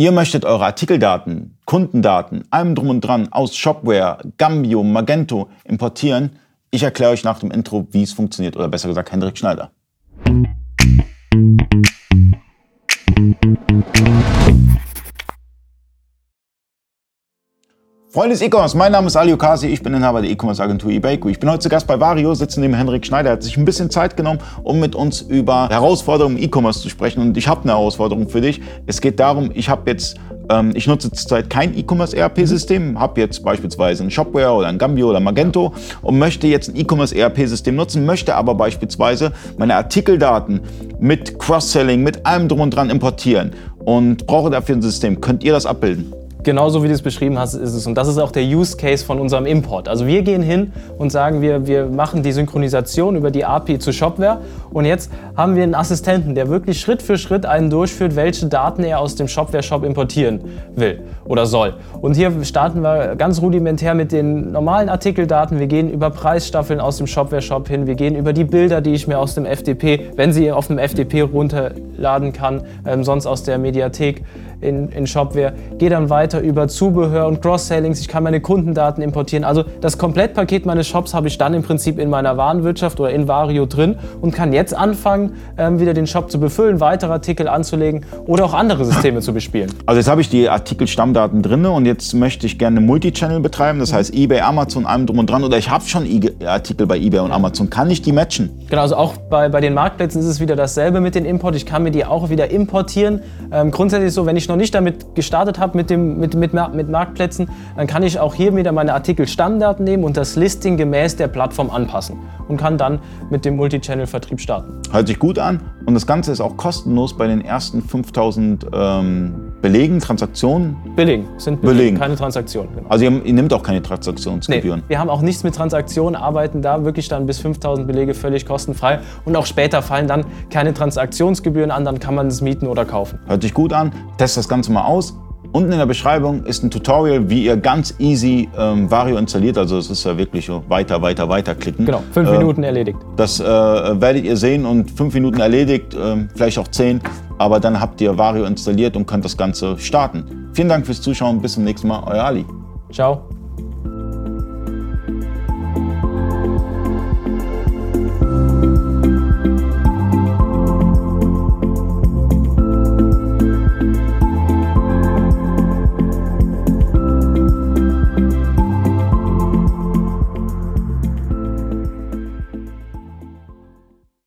Ihr möchtet eure Artikeldaten, Kundendaten, allem drum und dran aus Shopware, Gambio, Magento importieren. Ich erkläre euch nach dem Intro, wie es funktioniert, oder besser gesagt Hendrik Schneider. Freunde des E-Commerce, mein Name ist Ali Okasi, ich bin Inhaber der E-Commerce Agentur eBayco. Ich bin heute zu Gast bei Vario, sitze neben Henrik Schneider. Er hat sich ein bisschen Zeit genommen, um mit uns über Herausforderungen im E-Commerce zu sprechen. Und ich habe eine Herausforderung für dich. Es geht darum, ich habe jetzt ähm, ich nutze zurzeit kein E-Commerce ERP-System, habe jetzt beispielsweise ein Shopware oder ein Gambio oder Magento und möchte jetzt ein E-Commerce ERP-System nutzen, möchte aber beispielsweise meine Artikeldaten mit Cross-Selling, mit allem drum und dran importieren und brauche dafür ein System. Könnt ihr das abbilden? Genauso wie du es beschrieben hast, ist es. Und das ist auch der Use Case von unserem Import. Also wir gehen hin und sagen, wir, wir machen die Synchronisation über die API zu Shopware. Und jetzt haben wir einen Assistenten, der wirklich Schritt für Schritt einen durchführt, welche Daten er aus dem Shopware-Shop importieren will oder soll. Und hier starten wir ganz rudimentär mit den normalen Artikeldaten. Wir gehen über Preisstaffeln aus dem Shopware-Shop hin. Wir gehen über die Bilder, die ich mir aus dem FTP, wenn sie auf dem FTP runterladen kann, ähm, sonst aus der Mediathek in, in Shopware. Gehe dann weiter über Zubehör und Cross-Sellings. Ich kann meine Kundendaten importieren. Also das Komplettpaket meines Shops habe ich dann im Prinzip in meiner Warenwirtschaft oder in Vario drin und kann jetzt anfangen, ähm, wieder den Shop zu befüllen, weitere Artikel anzulegen oder auch andere Systeme zu bespielen. Also jetzt habe ich die Artikelstammdaten drin und jetzt möchte ich gerne Multichannel betreiben. Das heißt eBay, Amazon, allem drum und dran. Oder ich habe schon Artikel bei eBay und Amazon. Kann ich die matchen? Genau, also auch bei, bei den Marktplätzen ist es wieder dasselbe mit den Import. Ich kann mir die auch wieder importieren. Ähm, grundsätzlich so, wenn ich noch nicht damit gestartet habe mit, mit, mit, mit Marktplätzen, dann kann ich auch hier wieder meine Artikel-Stammdaten nehmen und das Listing gemäß der Plattform anpassen und kann dann mit dem Multichannel-Vertrieb starten. Hört sich gut an und das Ganze ist auch kostenlos bei den ersten 5000 ähm, Belegen, Transaktionen. Belegen, sind Belegen, Belegen. keine Transaktionen. Genau. Also ihr, ihr nehmt auch keine Transaktionsgebühren? Nee, wir haben auch nichts mit Transaktionen, arbeiten da wirklich dann bis 5000 Belege völlig kostenfrei und auch später fallen dann keine Transaktionsgebühren an, dann kann man es mieten oder kaufen. Hört sich gut an, test das Ganze mal aus Unten in der Beschreibung ist ein Tutorial, wie ihr ganz easy ähm, Vario installiert. Also es ist ja wirklich so weiter, weiter, weiter klicken. Genau, fünf äh, Minuten erledigt. Das äh, werdet ihr sehen und fünf Minuten erledigt, äh, vielleicht auch zehn. Aber dann habt ihr Vario installiert und könnt das Ganze starten. Vielen Dank fürs Zuschauen. Bis zum nächsten Mal. Euer Ali. Ciao.